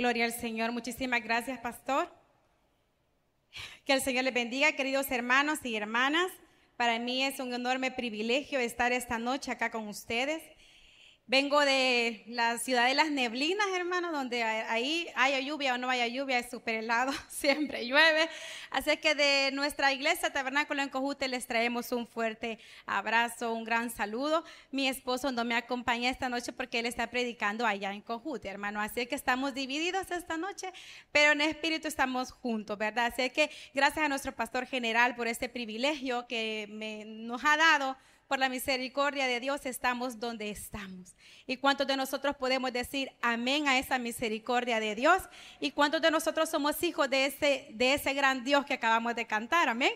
Gloria al Señor. Muchísimas gracias, pastor. Que el Señor les bendiga, queridos hermanos y hermanas. Para mí es un enorme privilegio estar esta noche acá con ustedes. Vengo de la ciudad de las neblinas, hermano, donde ahí haya lluvia o no haya lluvia, es súper helado, siempre llueve. Así que de nuestra iglesia Tabernáculo en Cojute les traemos un fuerte abrazo, un gran saludo. Mi esposo no me acompaña esta noche porque él está predicando allá en Cojute, hermano. Así que estamos divididos esta noche, pero en espíritu estamos juntos, ¿verdad? Así que gracias a nuestro pastor general por este privilegio que me, nos ha dado por la misericordia de Dios estamos donde estamos. ¿Y cuántos de nosotros podemos decir amén a esa misericordia de Dios? ¿Y cuántos de nosotros somos hijos de ese, de ese gran Dios que acabamos de cantar? Amén.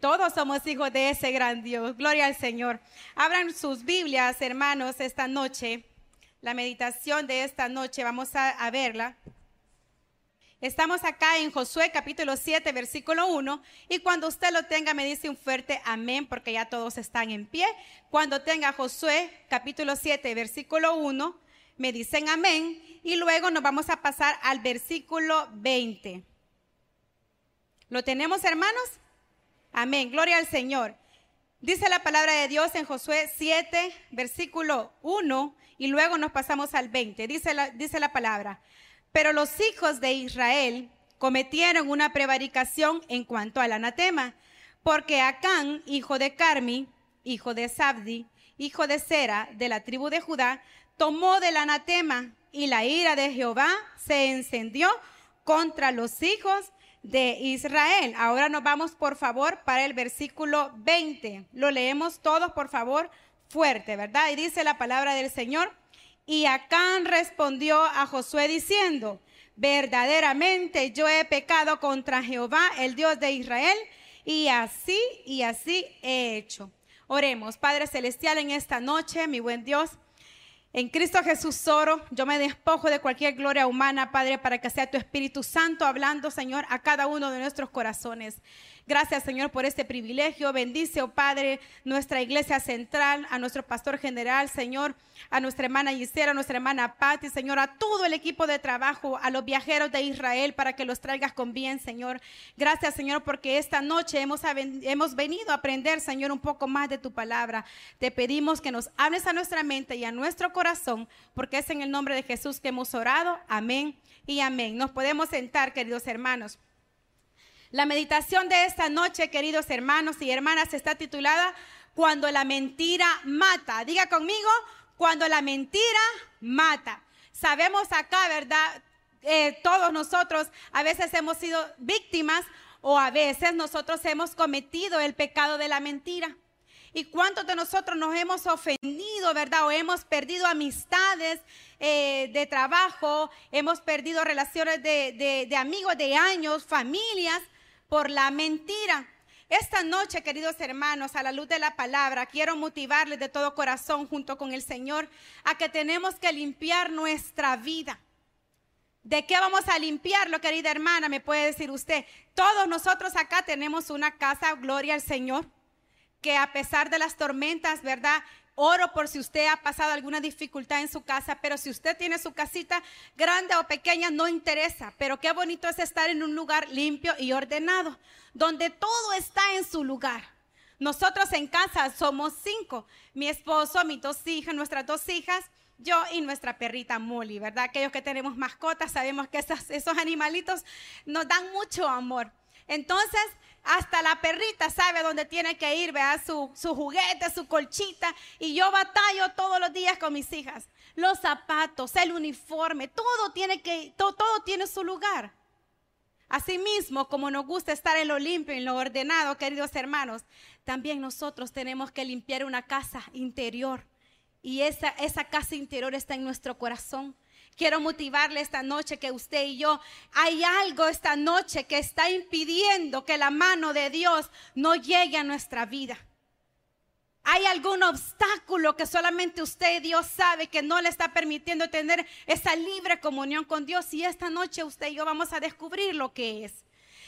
Todos somos hijos de ese gran Dios. Gloria al Señor. Abran sus Biblias, hermanos, esta noche. La meditación de esta noche, vamos a, a verla. Estamos acá en Josué capítulo 7, versículo 1. Y cuando usted lo tenga, me dice un fuerte amén, porque ya todos están en pie. Cuando tenga Josué capítulo 7, versículo 1, me dicen amén. Y luego nos vamos a pasar al versículo 20. ¿Lo tenemos, hermanos? Amén. Gloria al Señor. Dice la palabra de Dios en Josué 7, versículo 1, y luego nos pasamos al 20. Dice la, dice la palabra. Pero los hijos de Israel cometieron una prevaricación en cuanto al anatema, porque Acán, hijo de Carmi, hijo de Sabdi, hijo de Sera, de la tribu de Judá, tomó del anatema y la ira de Jehová se encendió contra los hijos de Israel. Ahora nos vamos, por favor, para el versículo 20. Lo leemos todos, por favor, fuerte, ¿verdad? Y dice la palabra del Señor. Y Acán respondió a Josué diciendo, verdaderamente yo he pecado contra Jehová, el Dios de Israel, y así y así he hecho. Oremos, Padre Celestial, en esta noche, mi buen Dios. En Cristo Jesús oro, yo me despojo de cualquier gloria humana, Padre, para que sea tu Espíritu Santo hablando, Señor, a cada uno de nuestros corazones. Gracias, Señor, por este privilegio. Bendice, oh Padre, nuestra iglesia central, a nuestro pastor general, Señor, a nuestra hermana Gisela, a nuestra hermana Patti, Señor, a todo el equipo de trabajo, a los viajeros de Israel, para que los traigas con bien, Señor. Gracias, Señor, porque esta noche hemos, hemos venido a aprender, Señor, un poco más de tu palabra. Te pedimos que nos hables a nuestra mente y a nuestro corazón, porque es en el nombre de Jesús que hemos orado. Amén y amén. Nos podemos sentar, queridos hermanos. La meditación de esta noche, queridos hermanos y hermanas, está titulada Cuando la mentira mata. Diga conmigo, cuando la mentira mata. Sabemos acá, ¿verdad? Eh, todos nosotros a veces hemos sido víctimas o a veces nosotros hemos cometido el pecado de la mentira. ¿Y cuántos de nosotros nos hemos ofendido, verdad? O hemos perdido amistades eh, de trabajo, hemos perdido relaciones de amigos de años, familias, por la mentira. Esta noche, queridos hermanos, a la luz de la palabra, quiero motivarles de todo corazón junto con el Señor a que tenemos que limpiar nuestra vida. ¿De qué vamos a limpiarlo, querida hermana? Me puede decir usted. Todos nosotros acá tenemos una casa, gloria al Señor, que a pesar de las tormentas, ¿verdad? Oro por si usted ha pasado alguna dificultad en su casa, pero si usted tiene su casita grande o pequeña, no interesa. Pero qué bonito es estar en un lugar limpio y ordenado, donde todo está en su lugar. Nosotros en casa somos cinco, mi esposo, mis dos hijas, nuestras dos hijas, yo y nuestra perrita Molly, ¿verdad? Aquellos que tenemos mascotas sabemos que esos animalitos nos dan mucho amor. Entonces, hasta la perrita sabe dónde tiene que ir, vea su, su juguete, su colchita. Y yo batallo todos los días con mis hijas. Los zapatos, el uniforme, todo tiene, que, todo, tiene su lugar. Asimismo, como nos gusta estar en lo limpio y en lo ordenado, queridos hermanos, también nosotros tenemos que limpiar una casa interior. Y esa, esa casa interior está en nuestro corazón. Quiero motivarle esta noche que usted y yo, hay algo esta noche que está impidiendo que la mano de Dios no llegue a nuestra vida. Hay algún obstáculo que solamente usted y Dios sabe que no le está permitiendo tener esa libre comunión con Dios. Y esta noche usted y yo vamos a descubrir lo que es.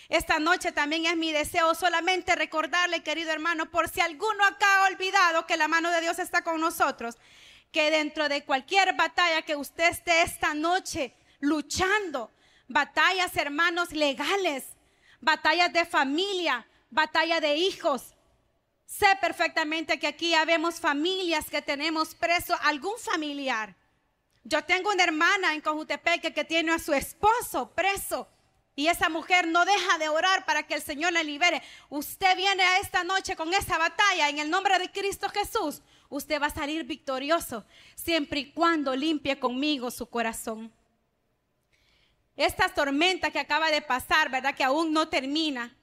Esta noche también es mi deseo solamente recordarle, querido hermano, por si alguno acá ha olvidado que la mano de Dios está con nosotros, que dentro de cualquier batalla que usted esté esta noche, luchando. Batallas, hermanos, legales, batallas de familia, batalla de hijos. Sé perfectamente que aquí habemos familias que tenemos preso algún familiar. Yo tengo una hermana en Cojutepeque que tiene a su esposo preso. Y esa mujer no deja de orar para que el Señor la libere. Usted viene a esta noche con esa batalla en el nombre de Cristo Jesús. Usted va a salir victorioso siempre y cuando limpie conmigo su corazón. Esta tormenta que acaba de pasar, ¿verdad? Que aún no termina,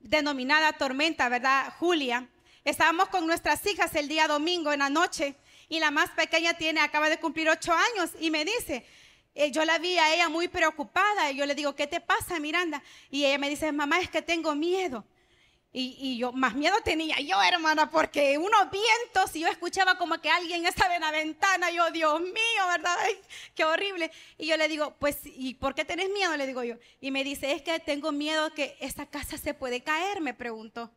denominada tormenta, ¿verdad? Julia. Estábamos con nuestras hijas el día domingo en la noche y la más pequeña tiene, acaba de cumplir ocho años y me dice, eh, yo la vi a ella muy preocupada y yo le digo, ¿qué te pasa, Miranda? Y ella me dice, mamá, es que tengo miedo. Y, yo, más miedo tenía yo, hermana, porque unos vientos y yo escuchaba como que alguien estaba en la ventana. yo, Dios mío, ¿verdad? qué horrible. Y yo le digo, pues, ¿y por qué tenés miedo? Le digo yo. Y me dice, es que tengo miedo que esta casa se puede caer, me preguntó.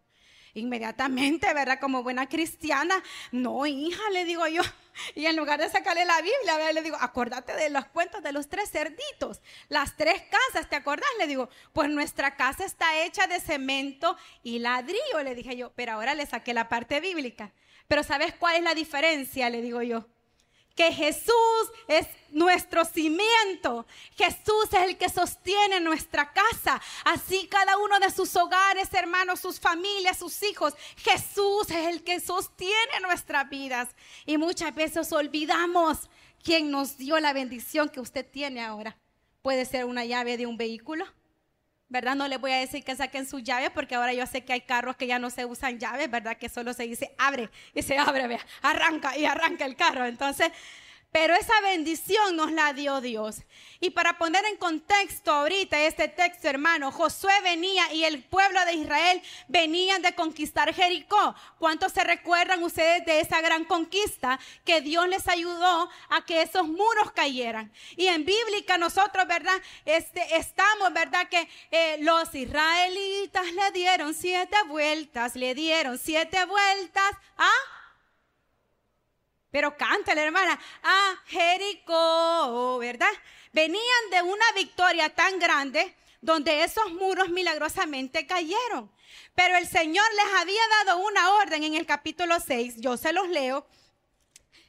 Inmediatamente, ¿verdad? Como buena cristiana, no, hija, le digo yo. Y en lugar de sacarle la Biblia, le digo, acordate de los cuentos de los tres cerditos, las tres casas, ¿te acordás? Le digo, pues nuestra casa está hecha de cemento y ladrillo, le dije yo, pero ahora le saqué la parte bíblica. Pero ¿sabes cuál es la diferencia? Le digo yo que Jesús es nuestro cimiento. Jesús es el que sostiene nuestra casa. Así cada uno de sus hogares, hermanos, sus familias, sus hijos. Jesús es el que sostiene nuestras vidas. Y muchas veces olvidamos quién nos dio la bendición que usted tiene ahora. Puede ser una llave de un vehículo ¿verdad? No les voy a decir que saquen su llave porque ahora yo sé que hay carros que ya no se usan llaves, ¿verdad? Que solo se dice abre y se abre, vea, arranca y arranca el carro. Entonces, pero esa bendición nos la dio Dios. Y para poner en contexto ahorita este texto, hermano, Josué venía y el pueblo de Israel venían de conquistar Jericó. ¿Cuántos se recuerdan ustedes de esa gran conquista que Dios les ayudó a que esos muros cayeran? Y en bíblica nosotros, ¿verdad? Este, estamos, ¿verdad? Que eh, los israelitas le dieron siete vueltas, le dieron siete vueltas a... Pero cántale, hermana, a Jericó, ¿verdad? Venían de una victoria tan grande donde esos muros milagrosamente cayeron. Pero el Señor les había dado una orden en el capítulo 6, yo se los leo.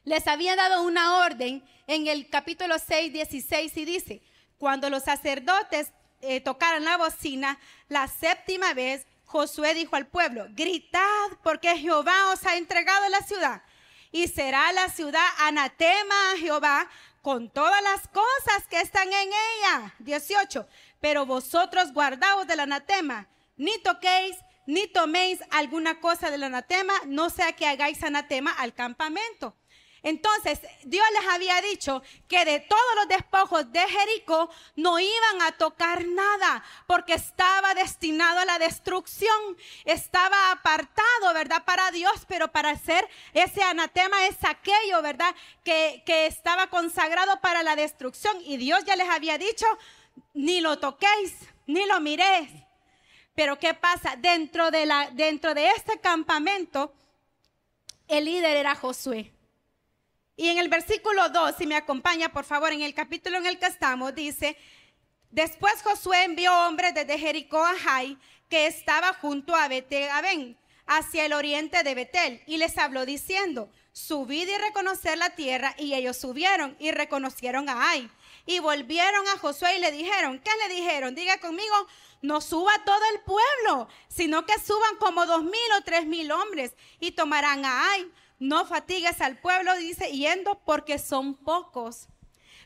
Les había dado una orden en el capítulo 6, 16 y dice, cuando los sacerdotes eh, tocaran la bocina la séptima vez, Josué dijo al pueblo, gritad porque Jehová os ha entregado la ciudad y será la ciudad anatema a Jehová con todas las cosas que están en ella. 18. Pero vosotros guardaos del anatema, ni toquéis ni toméis alguna cosa del anatema, no sea que hagáis anatema al campamento. Entonces, Dios les había dicho que de todos los despojos de Jericó no iban a tocar nada, porque estaba destinado a la destrucción, estaba apartado, ¿verdad? Para Dios, pero para hacer ese anatema es aquello, ¿verdad? Que, que estaba consagrado para la destrucción. Y Dios ya les había dicho, ni lo toquéis, ni lo miréis. Pero ¿qué pasa? Dentro de, la, dentro de este campamento, el líder era Josué. Y en el versículo 2, si me acompaña por favor, en el capítulo en el que estamos, dice, después Josué envió hombres desde Jericó a Jai, que estaba junto a Betel, hacia el oriente de Betel, y les habló diciendo, subid y reconocer la tierra, y ellos subieron y reconocieron a Ai. Y volvieron a Josué y le dijeron, ¿qué le dijeron? Diga conmigo, no suba todo el pueblo, sino que suban como dos mil o tres mil hombres y tomarán a Ai no fatigues al pueblo, dice, yendo porque son pocos.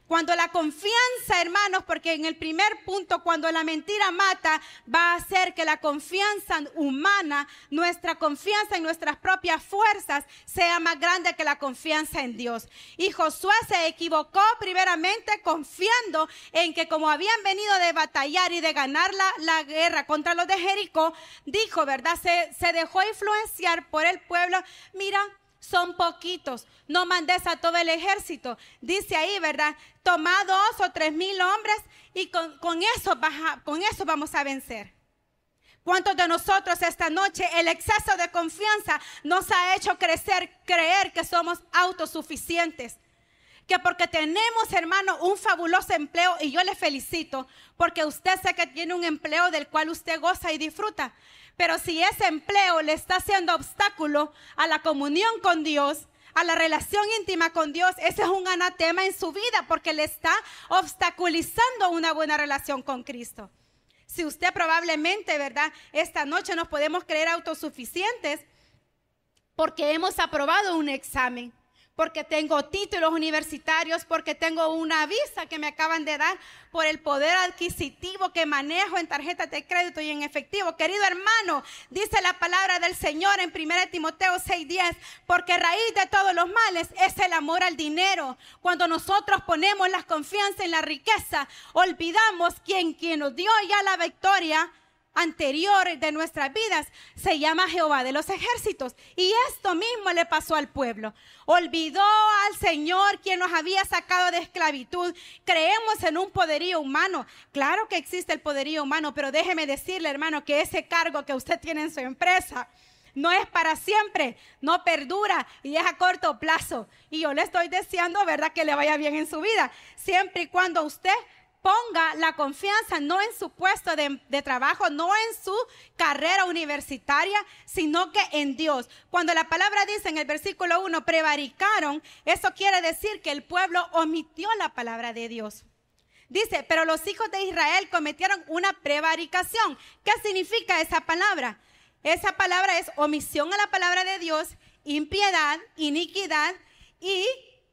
Cuando la confianza, hermanos, porque en el primer punto, cuando la mentira mata, va a hacer que la confianza humana, nuestra confianza en nuestras propias fuerzas, sea más grande que la confianza en Dios. Y Josué se equivocó primeramente confiando en que como habían venido de batallar y de ganar la, guerra contra los de Jericó, dijo, ¿verdad? Se, se dejó influenciar por el pueblo. Mira, son poquitos. No mandes a todo el ejército. Dice ahí, ¿verdad? Toma dos o tres mil hombres y con, eso, vamos a vencer. ¿Cuántos de nosotros esta noche el exceso de confianza nos ha hecho crecer, creer que somos autosuficientes? que porque tenemos, hermano, un fabuloso empleo, y yo le felicito, porque usted sé que tiene un empleo del cual usted goza y disfruta. Pero si ese empleo le está haciendo obstáculo a la comunión con Dios, a la relación íntima con Dios, ese es un anatema en su vida porque le está obstaculizando una buena relación con Cristo. Si usted probablemente, ¿verdad? Esta noche nos podemos creer autosuficientes porque hemos aprobado un examen porque tengo títulos universitarios, porque tengo una visa que me acaban de dar, por el poder adquisitivo que manejo en tarjetas de crédito y en efectivo. Querido hermano, dice la palabra del Señor en 1 Timoteo 6:10, porque raíz de todos los males es el amor al dinero. Cuando nosotros ponemos la confianza en la riqueza, olvidamos quien, quien nos dio ya la victoria anterior de nuestras vidas se llama Jehová de los ejércitos. Y esto mismo le pasó al pueblo. Olvidó al Señor quien nos había sacado de esclavitud. Creemos en un poderío humano. Claro que existe el poderío humano, pero déjeme decirle, hermano, que ese cargo que usted tiene en su empresa, no es para siempre, no perdura y es a corto plazo. Y yo le estoy deseando, ¿verdad?, que le vaya bien en su vida, siempre y cuando usted ponga la confianza no en su puesto de, trabajo, no en su carrera universitaria, sino que en Dios. Cuando la palabra dice en el versículo 1, prevaricaron, eso quiere decir que el pueblo omitió la palabra de Dios. Dice, pero los hijos de Israel cometieron una prevaricación. ¿Qué significa esa palabra? Esa palabra es omisión a la palabra de Dios, impiedad, iniquidad, y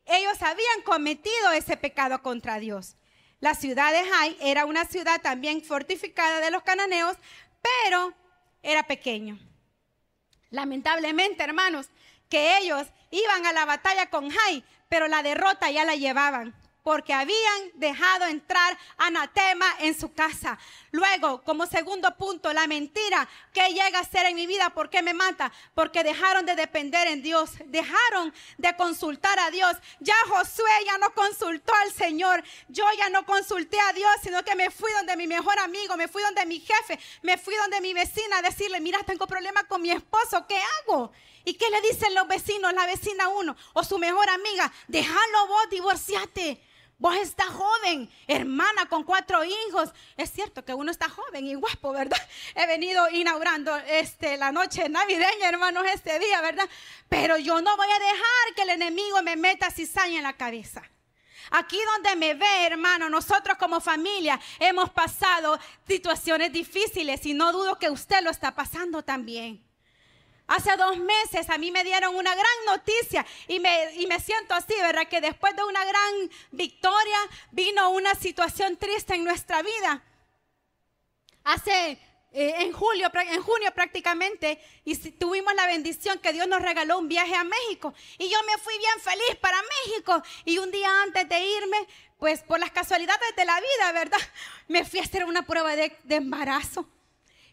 ellos habían cometido ese pecado contra Dios. La ciudad de Jai era una ciudad también fortificada de los cananeos, pero era pequeño. Lamentablemente, hermanos, que ellos iban a la batalla con Jai, pero la derrota ya la llevaban porque habían dejado entrar anatema en su casa. Luego, como segundo punto, la mentira que llega a ser en mi vida, ¿por qué me mata? Porque dejaron de depender en Dios, dejaron de consultar a Dios. Ya Josué ya no consultó al Señor, yo ya no consulté a Dios, sino que me fui donde mi mejor amigo, me fui donde mi jefe, me fui donde mi vecina a decirle, mira, tengo problemas con mi esposo, ¿qué hago? ¿Y qué le dicen los vecinos, la vecina uno o su mejor amiga? Déjalo vos, divorciate. Vos estás joven, hermana con cuatro hijos. Es cierto que uno está joven y guapo, ¿verdad? He venido inaugurando este, la noche navideña, hermanos, este día, ¿verdad? Pero yo no voy a dejar que el enemigo me meta cizaña en la cabeza. Aquí donde me ve, hermano, nosotros como familia hemos pasado situaciones difíciles y no dudo que usted lo está pasando también. Hace dos meses a mí me dieron una gran noticia y me, y me siento así, ¿verdad? Que después de una gran victoria vino una situación triste en nuestra vida. Hace eh, en julio, en junio prácticamente, y tuvimos la bendición que Dios nos regaló un viaje a México. Y yo me fui bien feliz para México. Y un día antes de irme, pues por las casualidades de la vida, ¿verdad? Me fui a hacer una prueba de, de embarazo.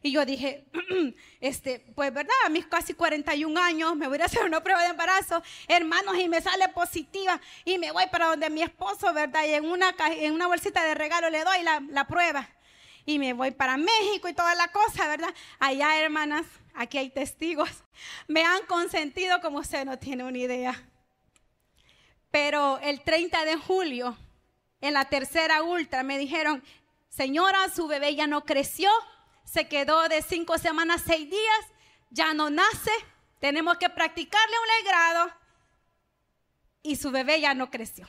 Y yo dije, este, pues verdad, a mis casi 41 años me voy a hacer una prueba de embarazo, hermanos, y me sale positiva y me voy para donde mi esposo, ¿verdad? Y en una, en una bolsita de regalo le doy la, la prueba. Y me voy para México y toda la cosa, ¿verdad? Allá, hermanas, aquí hay testigos. Me han consentido como usted no tiene una idea. Pero el 30 de julio, en la tercera ultra, me dijeron, señora, su bebé ya no creció se quedó de cinco semanas, seis días, ya no nace, tenemos que practicarle un legrado y su bebé ya no creció.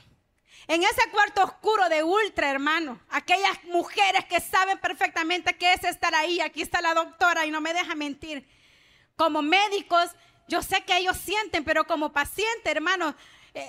En ese cuarto oscuro de ultra, hermano, aquellas mujeres que saben perfectamente qué es estar ahí, aquí está la doctora y no me deja mentir. Como médicos, yo sé que ellos sienten, pero como paciente, hermano, eh,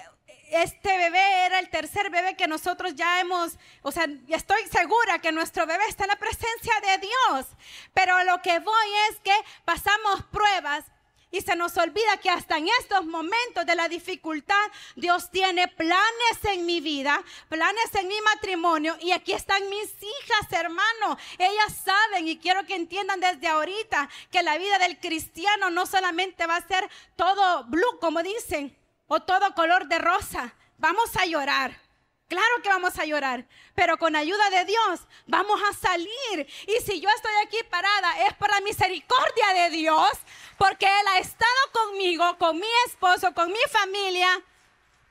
este bebé era el tercer bebé que nosotros ya hemos, o sea, estoy segura que nuestro bebé está en la presencia de Dios. Pero lo que voy es que pasamos pruebas y se nos olvida que hasta en estos momentos de la dificultad, Dios tiene planes en mi vida, planes en mi matrimonio. Y aquí están mis hijas, hermano. Ellas saben y quiero que entiendan desde ahorita que la vida del cristiano no solamente va a ser todo blue, como dicen o todo color de rosa. Vamos a llorar. Claro que vamos a llorar, pero con ayuda de Dios vamos a salir. Y si yo estoy aquí parada es por la misericordia de Dios, porque Él ha estado conmigo, con mi esposo, con mi familia.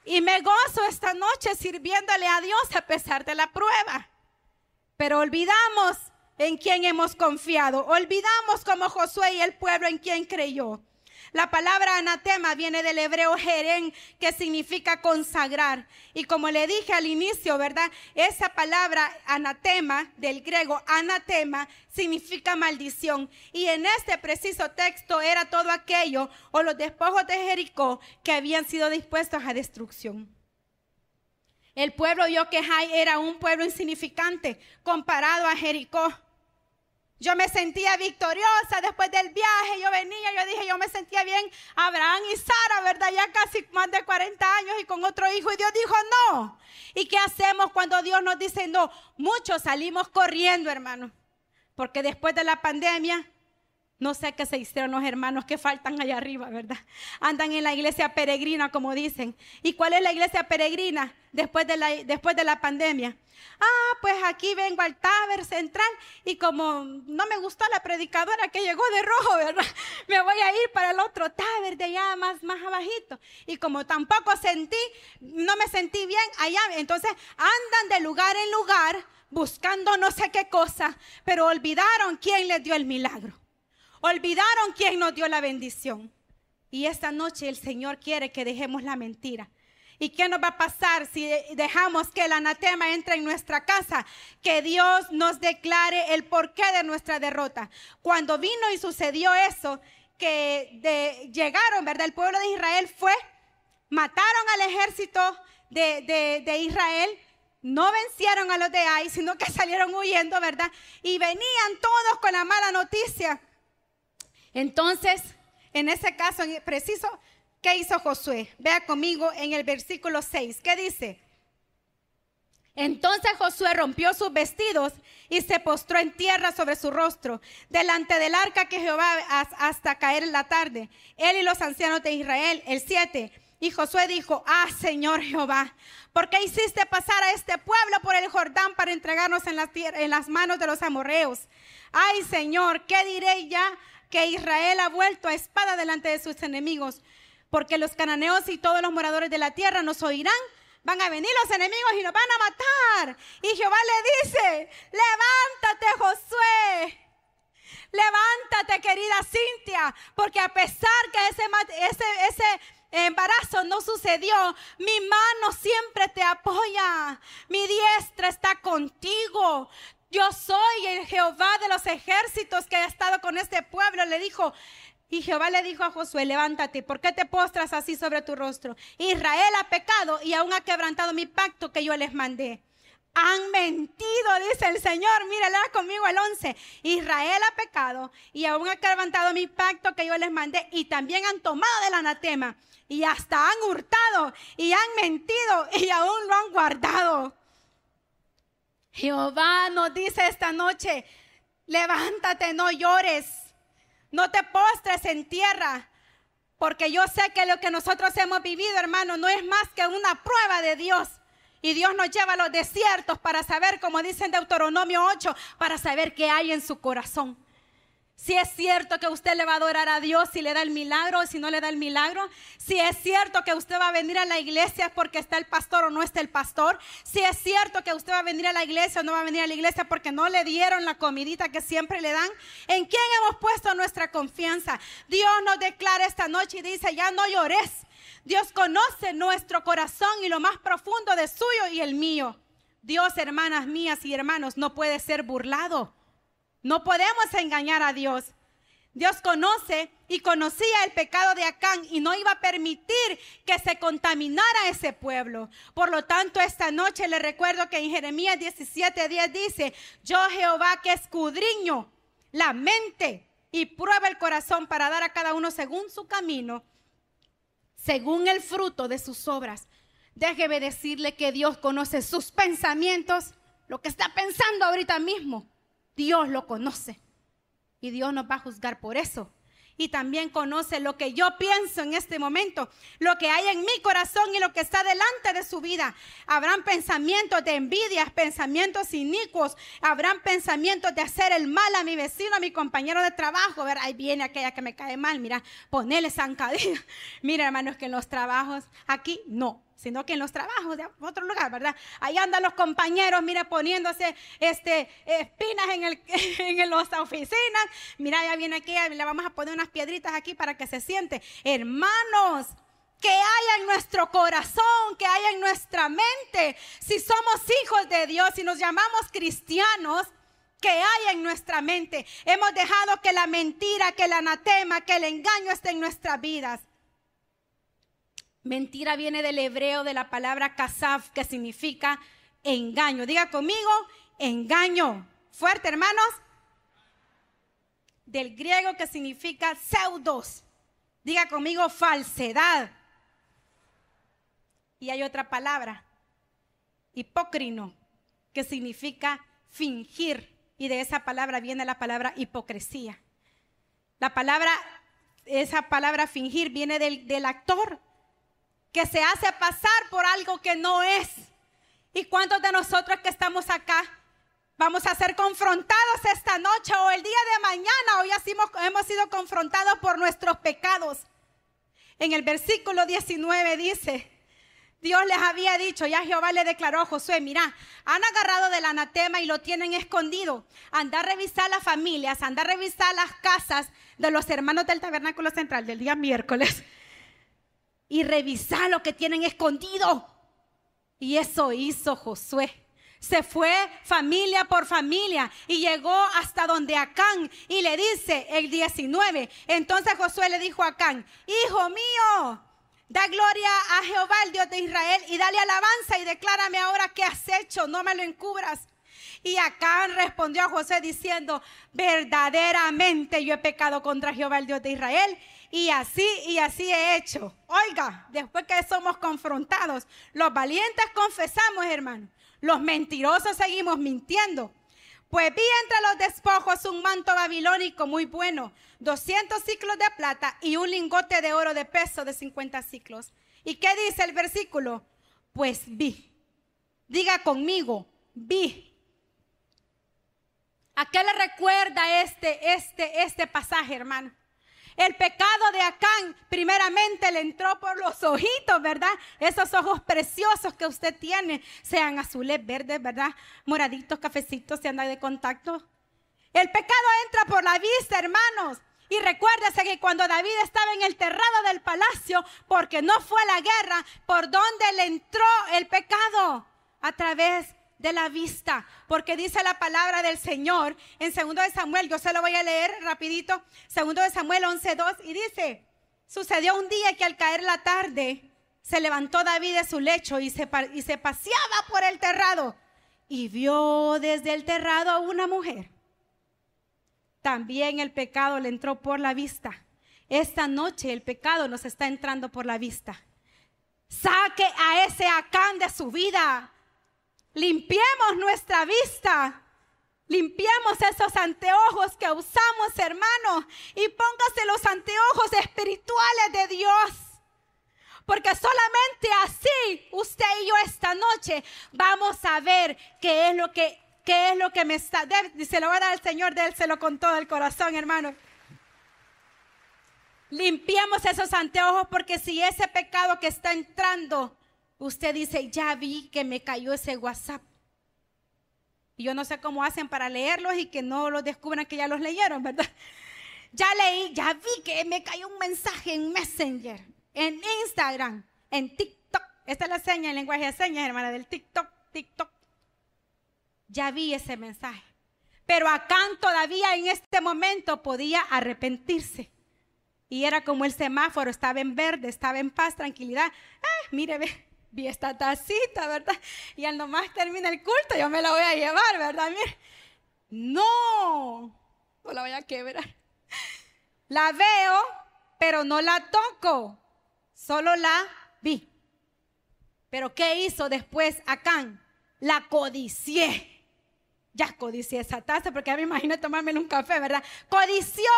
Y me gozo esta noche sirviéndole a Dios a pesar de la prueba. Pero olvidamos en quién hemos confiado. Olvidamos como Josué y el pueblo en quien creyó. La palabra anatema viene del hebreo jerén, que significa consagrar. Y como le dije al inicio, ¿verdad? Esa palabra anatema, del griego anatema, significa maldición. Y en este preciso texto era todo aquello o los despojos de Jericó que habían sido dispuestos a destrucción. El pueblo Yoquejai era un pueblo insignificante comparado a Jericó. Yo me sentía victoriosa después del viaje. Yo venía, yo dije, yo me sentía bien. Abraham y Sara, ¿verdad? Ya casi más de 40 años y con otro hijo. Y Dios dijo, no. ¿Y qué hacemos cuando Dios nos dice no? Muchos salimos corriendo, hermano. Porque después de la pandemia, no sé qué se hicieron los hermanos que faltan allá arriba, ¿verdad? Andan en la iglesia peregrina, como dicen. ¿Y cuál es la iglesia peregrina después de la, después de la pandemia? Ah, pues aquí vengo al Taber Central y como no me gustó la predicadora que llegó de rojo, ¿verdad? Me voy a ir para el otro Taber de allá más, más abajito. Y como tampoco sentí, no me sentí bien allá, entonces andan de lugar en lugar buscando no sé qué cosa, pero olvidaron quién les dio el milagro. Olvidaron quién nos dio la bendición. Y esta noche el Señor quiere que dejemos la mentira. ¿Y qué nos va a pasar si dejamos que el anatema entre en nuestra casa? Que Dios nos declare el porqué de nuestra derrota. Cuando vino y sucedió eso, que llegaron, ¿verdad? El pueblo de Israel fue, mataron al ejército de, de Israel, no vencieron a los de Ai, sino que salieron huyendo, ¿verdad? Y venían todos con la mala noticia entonces, en ese caso preciso, ¿qué hizo Josué? Vea conmigo en el versículo 6. ¿Qué dice? Entonces Josué rompió sus vestidos y se postró en tierra sobre su rostro, delante del arca que Jehová hasta caer en la tarde. Él y los ancianos de Israel, el 7. Y Josué dijo, ah, Señor Jehová, ¿por qué hiciste pasar a este pueblo por el Jordán para entregarnos en las, en las manos de los amorreos? Ay, Señor, ¿qué diré ya que Israel ha vuelto a espada delante de sus enemigos, porque los cananeos y todos los moradores de la tierra nos oirán. Van a venir los enemigos y nos van a matar. Y Jehová le dice, levántate Josué, levántate querida Cintia, porque a pesar que ese, embarazo no sucedió, mi mano siempre te apoya, mi diestra está contigo. Yo soy el Jehová de los ejércitos que ha estado con este pueblo. Le dijo, y Jehová le dijo a Josué, levántate, ¿por qué te postras así sobre tu rostro? Israel ha pecado y aún ha quebrantado mi pacto que yo les mandé. Han mentido, dice el Señor. Mira, conmigo el 11. Israel ha pecado y aún ha quebrantado mi pacto que yo les mandé. Y también han tomado del anatema. Y hasta han hurtado y han mentido y aún lo han guardado. Jehová nos dice esta noche, levántate, no llores, no te postres en tierra, porque yo sé que lo que nosotros hemos vivido, hermano, no es más que una prueba de Dios. Y Dios nos lleva a los desiertos para saber, como dice en Deuteronomio 8, para saber qué hay en su corazón. Si es cierto que usted le va a adorar a Dios si le da el milagro o si no le da el milagro. Si es cierto que usted va a venir a la iglesia porque está el pastor o no está el pastor. Si es cierto que usted va a venir a la iglesia o no va a venir a la iglesia porque no le dieron la comidita que siempre le dan. ¿En quién hemos puesto nuestra confianza? Dios nos declara esta noche y dice, ya no llores. Dios conoce nuestro corazón y lo más profundo de suyo y el mío. Dios, hermanas mías y hermanos, no puede ser burlado. No podemos engañar a Dios. Dios conoce y conocía el pecado de Acán y no iba a permitir que se contaminara ese pueblo. Por lo tanto, esta noche le recuerdo que en Jeremías 17:10 dice, yo Jehová que escudriño la mente y prueba el corazón para dar a cada uno según su camino, según el fruto de sus obras. Déjeme decirle que Dios conoce sus pensamientos, lo que está pensando ahorita mismo. Dios lo conoce. Y Dios nos va a juzgar por eso. Y también conoce lo que yo pienso en este momento, lo que hay en mi corazón y lo que está delante de su vida. Habrán pensamientos de envidias, pensamientos inicuos, habrán pensamientos de hacer el mal a mi vecino, a mi compañero de trabajo. Ver, ahí viene aquella que me cae mal, mira, ponele zancadilla. Mira, hermanos, que en los trabajos aquí no sino que en los trabajos de otro lugar, ¿verdad? Ahí andan los compañeros, mire, poniéndose este, espinas en, el, en las oficinas. Mira, ya viene aquí, le vamos a poner unas piedritas aquí para que se siente. Hermanos, que haya en nuestro corazón, que haya en nuestra mente. Si somos hijos de Dios, si nos llamamos cristianos, que haya en nuestra mente. Hemos dejado que la mentira, que el anatema, que el engaño esté en nuestras vidas. Mentira viene del hebreo de la palabra kasaf, que significa engaño. Diga conmigo, engaño. Fuerte, hermanos. Del griego que significa pseudos. Diga conmigo, falsedad. Y hay otra palabra, hipócrino, que significa fingir. Y de esa palabra viene la palabra hipocresía. La palabra, esa palabra fingir viene del, del actor que se hace pasar por algo que no es. ¿Y cuántos de nosotros que estamos acá vamos a ser confrontados esta noche o el día de mañana? Hoy hemos, sido confrontados por nuestros pecados. En el versículo 19 dice, Dios les había dicho, ya Jehová le declaró a Josué, mira, han agarrado del anatema y lo tienen escondido. Anda a revisar las familias, anda a revisar las casas de los hermanos del tabernáculo central del día miércoles y revisar lo que tienen escondido. Y eso hizo Josué. Se fue familia por familia y llegó hasta donde Acán y le dice el 19. Entonces Josué le dijo a Acán, hijo mío, da gloria a Jehová, el Dios de Israel, y dale alabanza y declárame ahora qué has hecho, no me lo encubras. Y Acán respondió a José diciendo, verdaderamente yo he pecado contra Jehová, el Dios de Israel, y así y así he hecho. Oiga, después que somos confrontados, los valientes confesamos, hermano. Los mentirosos seguimos mintiendo. Pues vi entre los despojos un manto babilónico muy bueno, 200 ciclos de plata y un lingote de oro de peso de 50 ciclos. ¿Y qué dice el versículo? Pues vi. Diga conmigo, vi. ¿A qué le recuerda este, este, este pasaje, hermano? El pecado de Acán primeramente le entró por los ojitos, ¿verdad? Esos ojos preciosos que usted tiene, sean azules, verdes, ¿verdad? Moraditos, cafecitos, se anda de contacto. El pecado entra por la vista, hermanos. Y recuérdese que cuando David estaba en el terrado del palacio, porque no fue a la guerra, ¿por dónde le entró el pecado? A través de la vista, porque dice la palabra del Señor en segundo de Samuel, yo se lo voy a leer rapidito, segundo de Samuel 11:2 y dice, sucedió un día que al caer la tarde se levantó David de su lecho y se, y se paseaba por el terrado y vio desde el terrado a una mujer. También el pecado le entró por la vista. Esta noche el pecado nos está entrando por la vista. Saque a ese Acán de su vida. Limpiemos nuestra vista. Limpiemos esos anteojos que usamos, hermano, y póngase los anteojos espirituales de Dios. Porque solamente así usted y yo esta noche vamos a ver qué es lo que, qué es lo que me está. Se lo va a dar el Señor, dérselo con todo el corazón, hermano. Limpiemos esos anteojos porque si ese pecado que está entrando usted dice, ya vi que me cayó ese WhatsApp. Y yo no sé cómo hacen para leerlos y que no los descubran que ya los leyeron, ¿verdad? Ya leí, ya vi que me cayó un mensaje en Messenger, en Instagram, en TikTok. Esta es la seña, el lenguaje de señas, hermana, del TikTok, TikTok. Ya vi ese mensaje. Pero acá todavía en este momento podía arrepentirse. Y era como el semáforo, estaba en verde, estaba en paz, tranquilidad. Ah, mire, ve, vi esta tacita, ¿verdad? Y al nomás termina el culto, yo me la voy a llevar, ¿verdad? No, no la voy a quebrar. La veo, pero no la toco, solo la vi. Pero ¿qué hizo después Acán? La codicié. Ya codicié esa taza porque a mí me imagino tomarme un café, ¿verdad? Codició.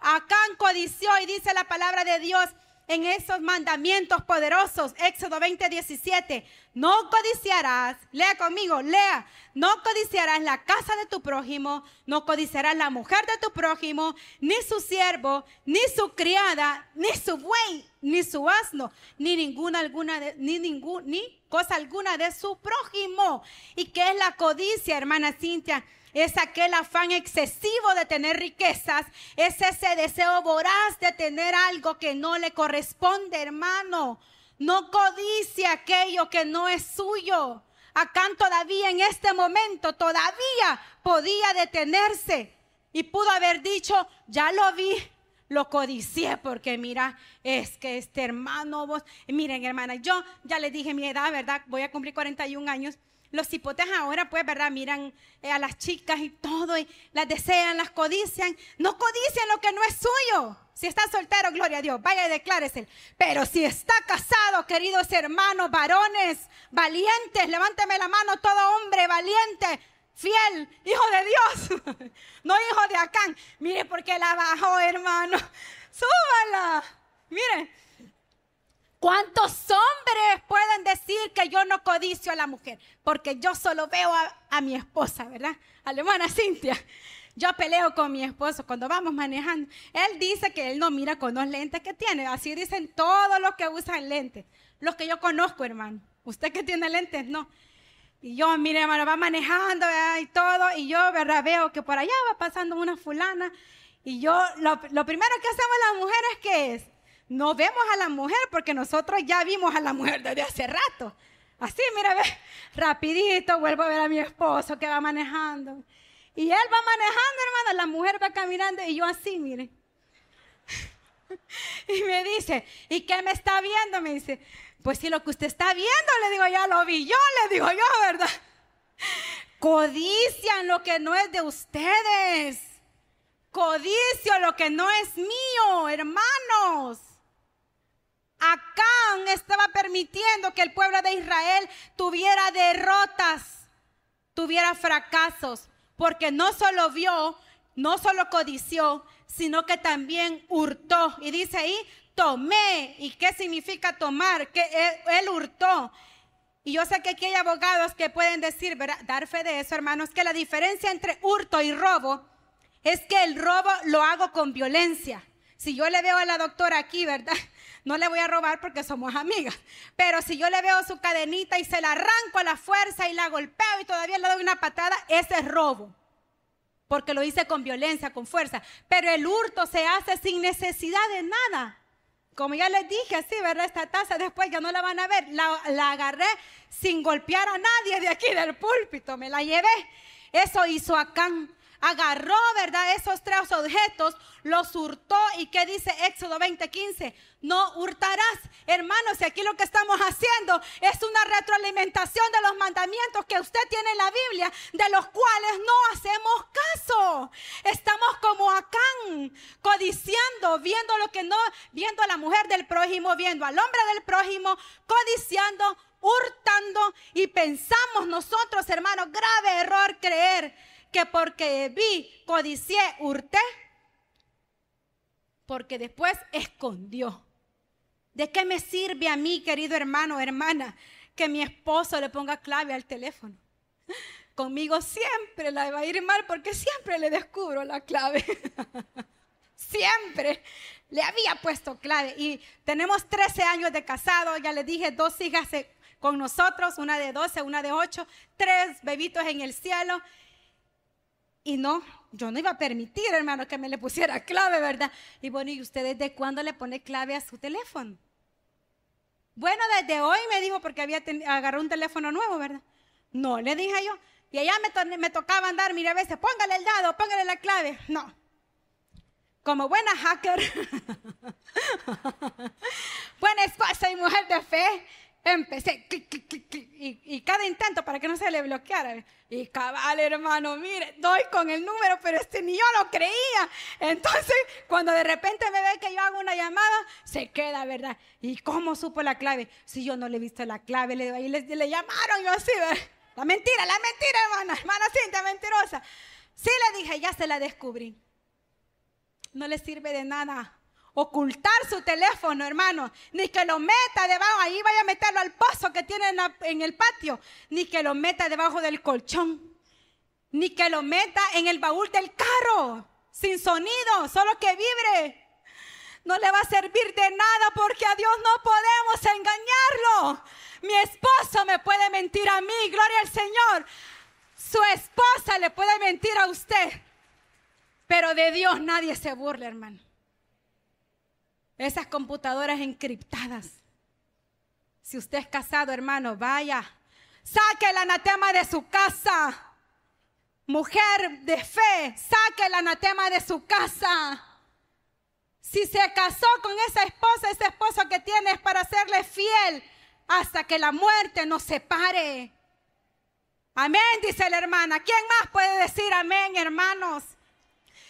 Acán codició y dice la palabra de Dios en esos mandamientos poderosos. Éxodo 20, 17. No codiciarás, lea conmigo, lea. No codiciarás la casa de tu prójimo, no codiciarás la mujer de tu prójimo, ni su siervo, ni su criada, ni su buey, ni su asno, ni ninguna alguna de, ni ningún, ni cosa alguna de su prójimo. ¿Y qué es la codicia, hermana Cintia? Es aquel afán excesivo de tener riquezas, es ese deseo voraz de tener algo que no le corresponde, hermano. No codice aquello que no es suyo. Acá todavía en este momento todavía podía detenerse y pudo haber dicho, ya lo vi, lo codicié porque mira, es que este hermano vos, miren hermana, yo ya le dije mi edad, ¿verdad? Voy a cumplir 41 años los hipotes ahora, pues, ¿verdad? Miran eh, a las chicas y todo, y las desean, las codician. No codician lo que no es suyo. Si está soltero, gloria a Dios, vaya y declárese. Pero si está casado, queridos hermanos, varones, valientes, levánteme la mano todo hombre valiente, fiel, hijo de Dios, no hijo de Acán. Mire porque la bajó, hermano. Súbala. Mire, ¿Cuántos hombres pueden decir que yo no codicio a la mujer? Porque yo solo veo a, mi esposa, ¿verdad? Alemana Cintia. Yo peleo con mi esposo cuando vamos manejando. Él dice que él no mira con los lentes que tiene. Así dicen todos los que usan lentes. Los que yo conozco, hermano. Usted que tiene lentes, no. Y yo, mire, hermano, va manejando y todo. Y yo, ¿verdad? Veo que por allá va pasando una fulana. Y yo, lo, lo primero que hacemos las mujeres, ¿qué es? No vemos a la mujer porque nosotros ya vimos a la mujer desde hace rato. Así, mira, ve, rapidito vuelvo a ver a mi esposo que va manejando. Y él va manejando, hermano, la mujer va caminando y yo así, mire. Y me dice, ¿y qué me está viendo? Me dice, pues si lo que usted está viendo, le digo, ya lo vi yo, le digo yo, ¿verdad? Codician lo que no es de ustedes. Codicio lo que no es mío, hermanos. Acán estaba permitiendo que el pueblo de Israel tuviera derrotas, tuviera fracasos, porque no solo vio, no solo codició, sino que también hurtó. Y dice ahí, tomé. ¿Y qué significa tomar? Que él, hurtó. Y yo sé que aquí hay abogados que pueden decir, dar fe de eso, hermanos, que la diferencia entre hurto y robo es que el robo lo hago con violencia. Si yo le veo a la doctora aquí, ¿verdad? No le voy a robar porque somos amigas. Pero si yo le veo su cadenita y se la arranco a la fuerza y la golpeo y todavía le doy una patada, ese es robo. Porque lo hice con violencia, con fuerza. Pero el hurto se hace sin necesidad de nada. Como ya les dije, así, ¿verdad? Esta taza después ya no la van a ver. La, agarré sin golpear a nadie de aquí del púlpito. Me la llevé. Eso hizo Acán agarró, ¿verdad? Esos tres objetos, los hurtó. ¿Y qué dice Éxodo 20:15? No hurtarás. Hermanos, y aquí lo que estamos haciendo es una retroalimentación de los mandamientos que usted tiene en la Biblia, de los cuales no hacemos caso. Estamos como acá, codiciando, viendo lo que no, viendo a la mujer del prójimo, viendo al hombre del prójimo, codiciando, hurtando y pensamos nosotros, hermanos, grave error creer que porque vi, codicié, hurté, porque después escondió. ¿De qué me sirve a mí, querido hermano hermana, que mi esposo le ponga clave al teléfono? Conmigo siempre la va a ir mal porque siempre le descubro la clave. siempre le había puesto clave. Y tenemos 13 años de casado, ya le dije, dos hijas con nosotros, una de 12, una de 8, tres bebitos en el cielo. Y no, yo no iba a permitir, hermano, que me le pusiera clave, ¿verdad? Y bueno, ¿y usted desde cuándo le pone clave a su teléfono? Bueno, desde hoy me dijo porque había agarrado un teléfono nuevo, ¿verdad? No, le dije yo. Y allá me, me tocaba andar, mire, a veces, póngale el dado, póngale la clave. No. Como buena hacker, buena esposa y mujer de fe, empecé y, cada intento para que no se le bloqueara. Y cabal, hermano, mire, doy con el número, pero este ni yo lo creía. Entonces, cuando de repente me ve que yo hago una llamada, se queda, ¿verdad? ¿Y cómo supo la clave? Si yo no le he visto la clave, le, ahí le, le llamaron, yo así, ¿verdad? La mentira, la mentira, hermana, hermana Cintia, mentirosa. Sí le dije, ya se la descubrí. No le sirve de nada ocultar su teléfono, hermano, ni que lo meta debajo, ahí vaya a meterlo al pozo que tiene en, el patio, ni que lo meta debajo del colchón, ni que lo meta en el baúl del carro, sin sonido, solo que vibre. No le va a servir de nada porque a Dios no podemos engañarlo. Mi esposo me puede mentir a mí, gloria al Señor. Su esposa le puede mentir a usted. Pero de Dios nadie se burla, hermano. Esas computadoras encriptadas. Si usted es casado, hermano, vaya. Saque el anatema de su casa. Mujer de fe, saque el anatema de su casa. Si se casó con esa esposa, ese esposo que tiene es para serle fiel hasta que la muerte nos separe. Amén, dice la hermana. ¿Quién más puede decir amén, hermanos?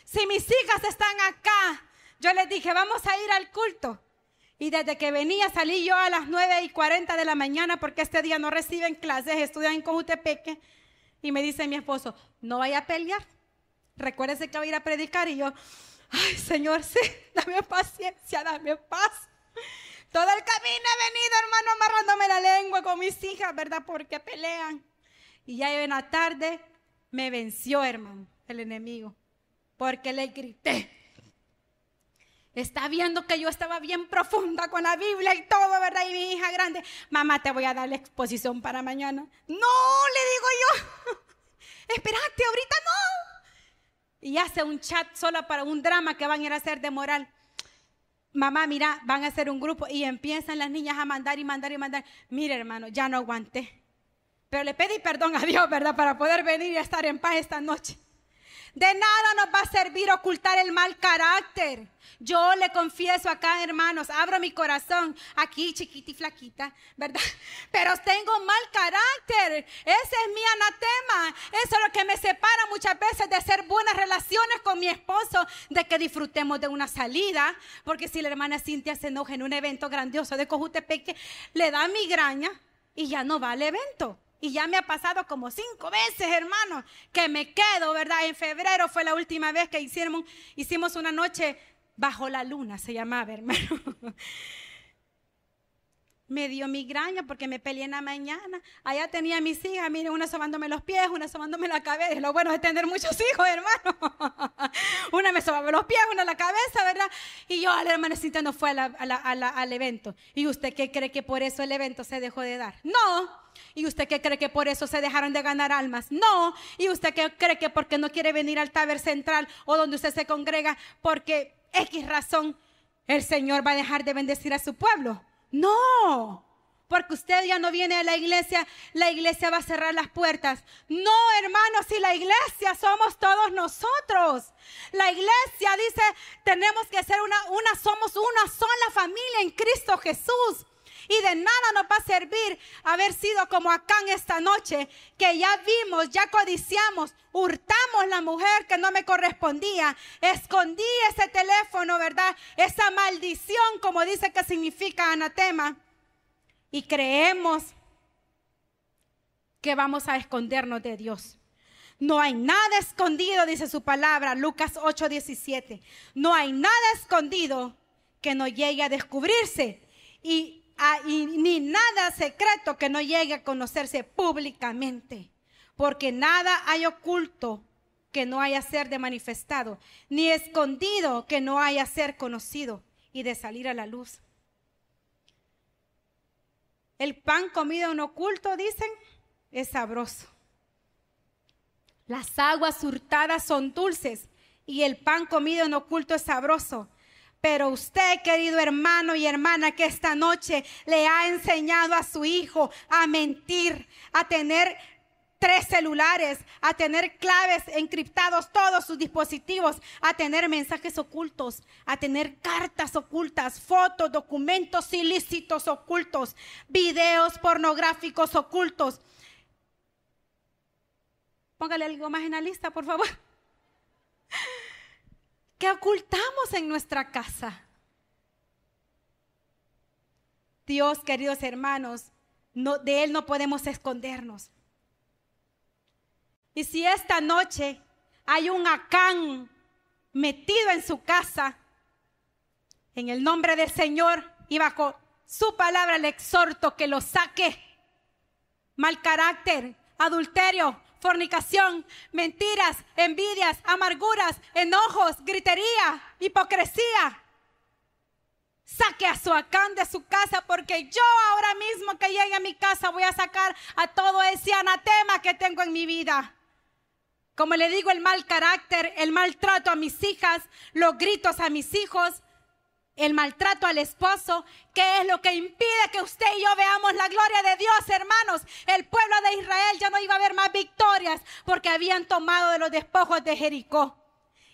Si mis hijas están acá, yo les dije, vamos a ir al culto. Y desde que venía salí yo a las 9 y 40 de la mañana porque este día no reciben clases, estudian en Cojutepeque. Y me dice mi esposo, no vaya a pelear. Recuérdese que va a ir a predicar. Y yo, ay Señor, sí, dame paciencia, dame paz. Todo el camino he venido, hermano, amarrándome la lengua con mis hijas, ¿verdad? Porque pelean. Y ya en la tarde me venció, hermano, el enemigo. Porque le grité. Está viendo que yo estaba bien profunda con la Biblia y todo, ¿verdad? Y mi hija grande, mamá, te voy a dar la exposición para mañana. No, le digo yo. Espérate, ahorita no. Y hace un chat solo para un drama que van a ir a hacer de moral mamá, mira, van a hacer un grupo y empiezan las niñas a mandar y mandar y mandar. Mire, hermano, ya no aguanté. Pero le pedí perdón a Dios, ¿verdad? Para poder venir y estar en paz esta noche. De nada nos va a servir ocultar el mal carácter. Yo le confieso acá, hermanos, abro mi corazón, aquí chiquita y flaquita, ¿verdad? Pero tengo mal carácter. Ese es mi anatema. Eso es lo que me separa muchas veces de hacer buenas relaciones con mi esposo, de que disfrutemos de una salida. Porque si la hermana Cintia se enoja en un evento grandioso de Cojutepeque, le da migraña y ya no va al evento. Y ya me ha pasado como cinco veces, hermano, que me quedo, ¿verdad? En febrero fue la última vez que hicimos, hicimos una noche bajo la luna, se llamaba, hermano. Me dio migraña porque me peleé en la mañana. Allá tenía mis hijas, miren, una sobándome los pies, una sobándome la cabeza. Lo bueno es tener muchos hijos, hermano. una me sobaba los pies, una la cabeza, ¿verdad? Y yo, a la hermanecita no fue al evento. ¿Y usted qué cree que por eso el evento se dejó de dar? No. ¿Y usted qué cree que por eso se dejaron de ganar almas? No. ¿Y usted qué cree que porque no quiere venir al taber central o donde usted se congrega porque X razón el Señor va a dejar de bendecir a su pueblo? No, porque usted ya no viene a la iglesia, la iglesia va a cerrar las puertas. No, hermanos, si la iglesia somos todos nosotros. La iglesia dice, tenemos que ser una, una, somos una sola familia en Cristo Jesús. Y de nada nos va a servir haber sido como acá en esta noche, que ya vimos, ya codiciamos, hurtamos la mujer que no me correspondía, escondí ese teléfono, ¿verdad? Esa maldición, como dice que significa anatema. Y creemos que vamos a escondernos de Dios. No hay nada escondido, dice su palabra, Lucas 8:17. No hay nada escondido que no llegue a descubrirse. Y Y ni nada secreto que no llegue a conocerse públicamente, porque nada hay oculto que no haya ser de manifestado, ni escondido que no haya ser conocido y de salir a la luz. El pan comido en oculto, dicen, es sabroso. Las aguas hurtadas son dulces y el pan comido en oculto es sabroso. Pero usted, querido hermano y hermana, que esta noche le ha enseñado a su hijo a mentir, a tener tres celulares, a tener claves encriptados todos sus dispositivos, a tener mensajes ocultos, a tener cartas ocultas, fotos, documentos ilícitos ocultos, videos pornográficos ocultos. Póngale algo más en la lista, por favor. ¿Qué ocultamos en nuestra casa? Dios, queridos hermanos, no, de Él no podemos escondernos. Y si esta noche hay un acán metido en su casa, En el nombre del Señor y bajo su palabra le exhorto que lo saque. Mal carácter, adulterio, fornicación, mentiras, envidias, amarguras, enojos, gritería, hipocresía. Saque a Suacán de su casa porque yo ahora mismo que llegue a mi casa voy a sacar a todo ese anatema que tengo en mi vida. Como le digo, el mal carácter, el maltrato a mis hijas, los gritos a mis hijos, el maltrato al esposo, ¿qué es lo que impide que usted y yo veamos la gloria de Dios, hermanos? El pueblo de Israel ya no iba a ver más victorias porque habían tomado de los despojos de Jericó.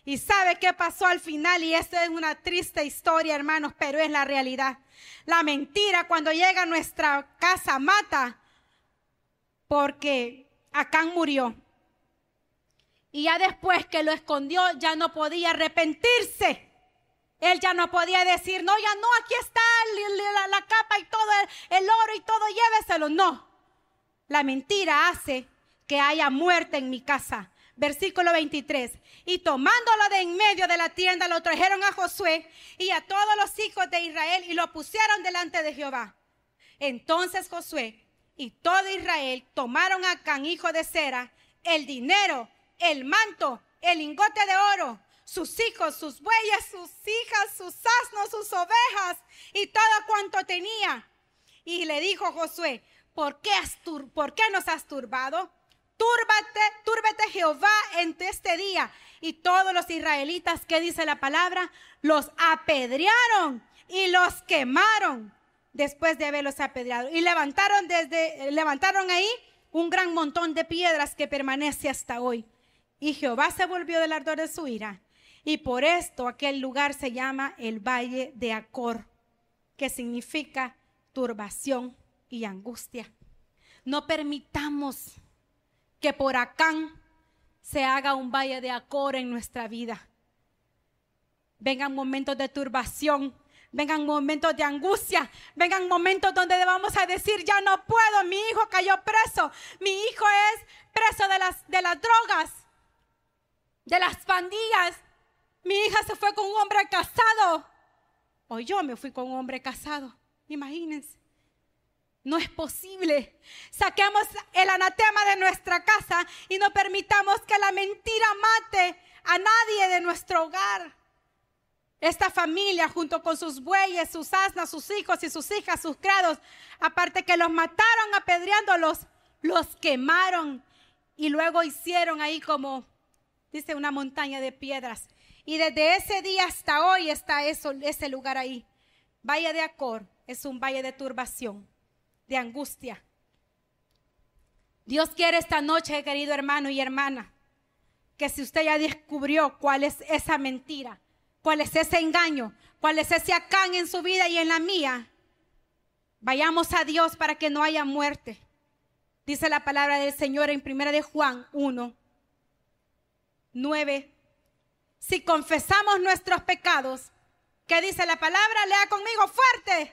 Y sabe qué pasó al final, y esto es una triste historia, hermanos, pero es la realidad. La mentira cuando llega a nuestra casa mata, porque Acán murió. Y ya después que lo escondió, ya no podía arrepentirse. Él ya no podía decir, no, ya no, aquí está la, capa y todo el, el oro y todo, lléveselo. No, la mentira hace que haya muerte en mi casa. Versículo 23. Y tomándolo de en medio de la tienda, lo trajeron a Josué y a todos los hijos de Israel y lo pusieron delante de Jehová. Entonces Josué y todo Israel tomaron a Can, hijo de Sera, el dinero, el manto, el lingote de oro, sus hijos, sus bueyes, sus hijas, sus asnos, sus ovejas y todo cuanto tenía. Y le dijo Josué, ¿por qué, ¿por qué nos has turbado? Túrbate, túrbete Jehová en este día. Y todos los israelitas, ¿qué dice la palabra? Los apedrearon y los quemaron después de haberlos apedreado. Y levantaron desde, levantaron ahí un gran montón de piedras que permanece hasta hoy. Y Jehová se volvió del ardor de su ira y por esto aquel lugar se llama el Valle de Acor, que significa turbación y angustia. No permitamos que por Acán se haga un valle de Acor en nuestra vida. Vengan momentos de turbación, vengan momentos de angustia, vengan momentos donde vamos a decir, ya no puedo, mi hijo cayó preso, mi hijo es preso de las, de las drogas, de las pandillas, mi hija se fue con un hombre casado. O yo me fui con un hombre casado. Imagínense. No es posible. Saquemos el anatema de nuestra casa y no permitamos que la mentira mate a nadie de nuestro hogar. Esta familia, junto con sus bueyes, sus asnas, sus hijos y sus hijas, sus criados, aparte que los mataron apedreándolos, los quemaron y luego hicieron ahí como, dice, una montaña de piedras y desde ese día hasta hoy está eso, ese lugar ahí. Valle de Acor es un valle de turbación, de angustia. Dios quiere esta noche, querido hermano y hermana, que si usted ya descubrió cuál es esa mentira, cuál es ese engaño, cuál es ese acán en su vida y en la mía, vayamos a Dios para que no haya muerte. Dice la palabra del Señor en primera de Juan 1, 9 si confesamos nuestros pecados, ¿qué dice la palabra? Lea conmigo fuerte.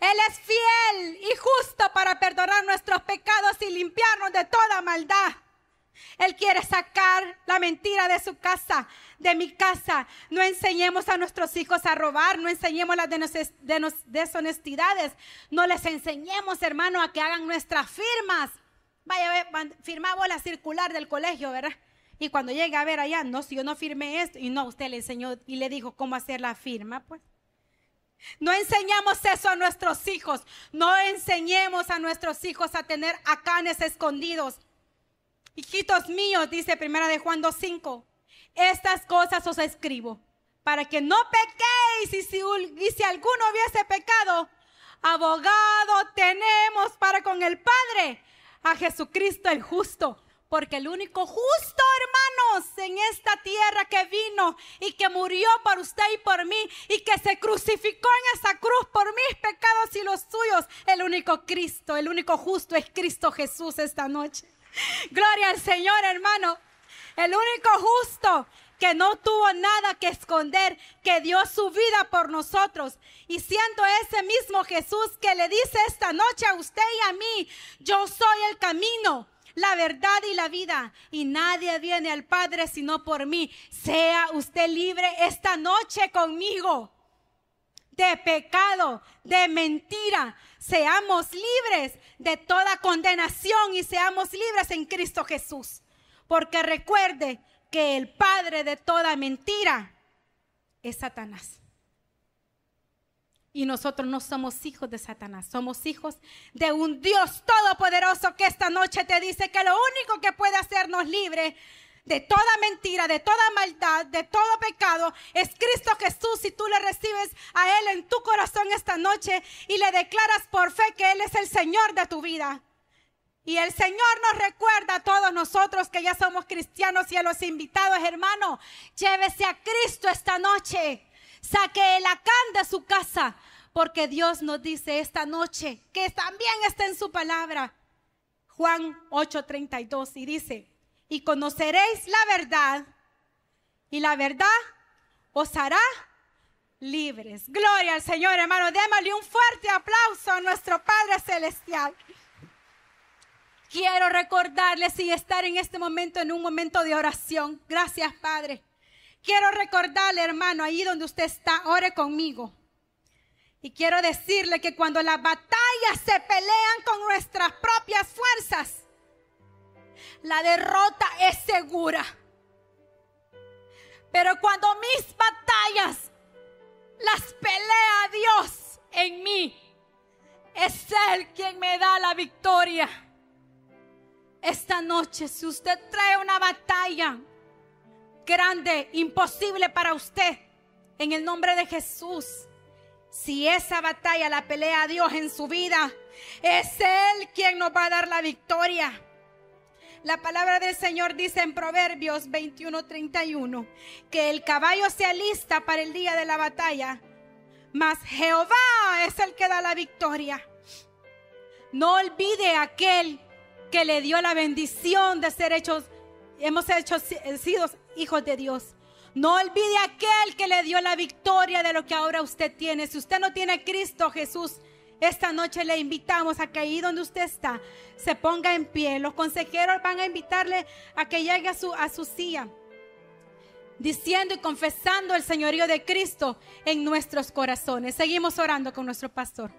Él es fiel y justo para perdonar nuestros pecados y limpiarnos de toda maldad. Él quiere sacar la mentira de su casa, de mi casa. No enseñemos a nuestros hijos a robar, no enseñemos las deshonestidades. No les enseñemos, hermano, a que hagan nuestras firmas. Vaya, firmamos la circular del colegio, ¿verdad? Y cuando llegue a ver allá, no, si yo no firmé esto, y no, usted le enseñó y le dijo cómo hacer la firma, pues. No enseñamos eso a nuestros hijos. No enseñemos a nuestros hijos a tener acanes escondidos. Hijitos míos, dice primera de Juan 2.5, estas cosas os escribo para que no pequéis y si, y si alguno hubiese pecado, abogado tenemos para con el Padre, a Jesucristo el justo porque el único justo, hermanos, en esta tierra que vino y que murió por usted y por mí y que se crucificó en esa cruz por mis pecados y los suyos, el único Cristo, el único justo es Cristo Jesús esta noche. Gloria al Señor, hermano. El único justo que no tuvo nada que esconder, que dio su vida por nosotros. Y siendo ese mismo Jesús que le dice esta noche a usted y a mí, yo soy el camino la verdad y la vida. Y nadie viene al Padre sino por mí. Sea usted libre esta noche conmigo. de pecado, de mentira. Seamos libres de toda condenación y seamos libres en Cristo Jesús. Porque recuerde que el padre de toda mentira es Satanás. Y nosotros no somos hijos de Satanás, somos hijos de un Dios todopoderoso que esta noche te dice que lo único que puede hacernos libres de toda mentira, de toda maldad, de todo pecado, es Cristo Jesús. Si tú le recibes a Él en tu corazón esta noche y le declaras por fe que Él es el Señor de tu vida. Y el Señor nos recuerda a todos nosotros que ya somos cristianos y a los invitados, hermano, llévese a Cristo esta noche. Saque el acán de su casa, porque Dios nos dice esta noche que también está en su palabra. Juan 8:32 y dice, y conoceréis la verdad y la verdad os hará libres. Gloria al Señor, hermano. Démosle un fuerte aplauso a nuestro Padre Celestial. Quiero recordarles y estar en este momento en un momento de oración. Gracias, Padre. Quiero recordarle, hermano, ahí donde usted está, ore conmigo. Y quiero decirle que cuando las batallas se pelean con nuestras propias fuerzas, la derrota es segura. Pero cuando mis batallas las pelea Dios en mí, es Él quien me da la victoria. Esta noche, si usted trae una batalla grande, imposible para usted, en el nombre de Jesús, si esa batalla la pelea Dios en su vida, es Él quien nos va a dar la victoria. La palabra del Señor dice en Proverbios 21:31 que el caballo se alista para el día de la batalla, mas Jehová es el que da la victoria. No olvide aquel que le dio la bendición de ser hechos, hemos hecho, sido hijos de Dios. No olvide aquel que le dio la victoria de lo que ahora usted tiene. Si usted no tiene Cristo Jesús, esta noche le invitamos a que ahí donde usted está se ponga en pie. Los consejeros van a invitarle a que llegue a su, a su silla diciendo y confesando el señorío de Cristo en nuestros corazones. Seguimos orando con nuestro pastor.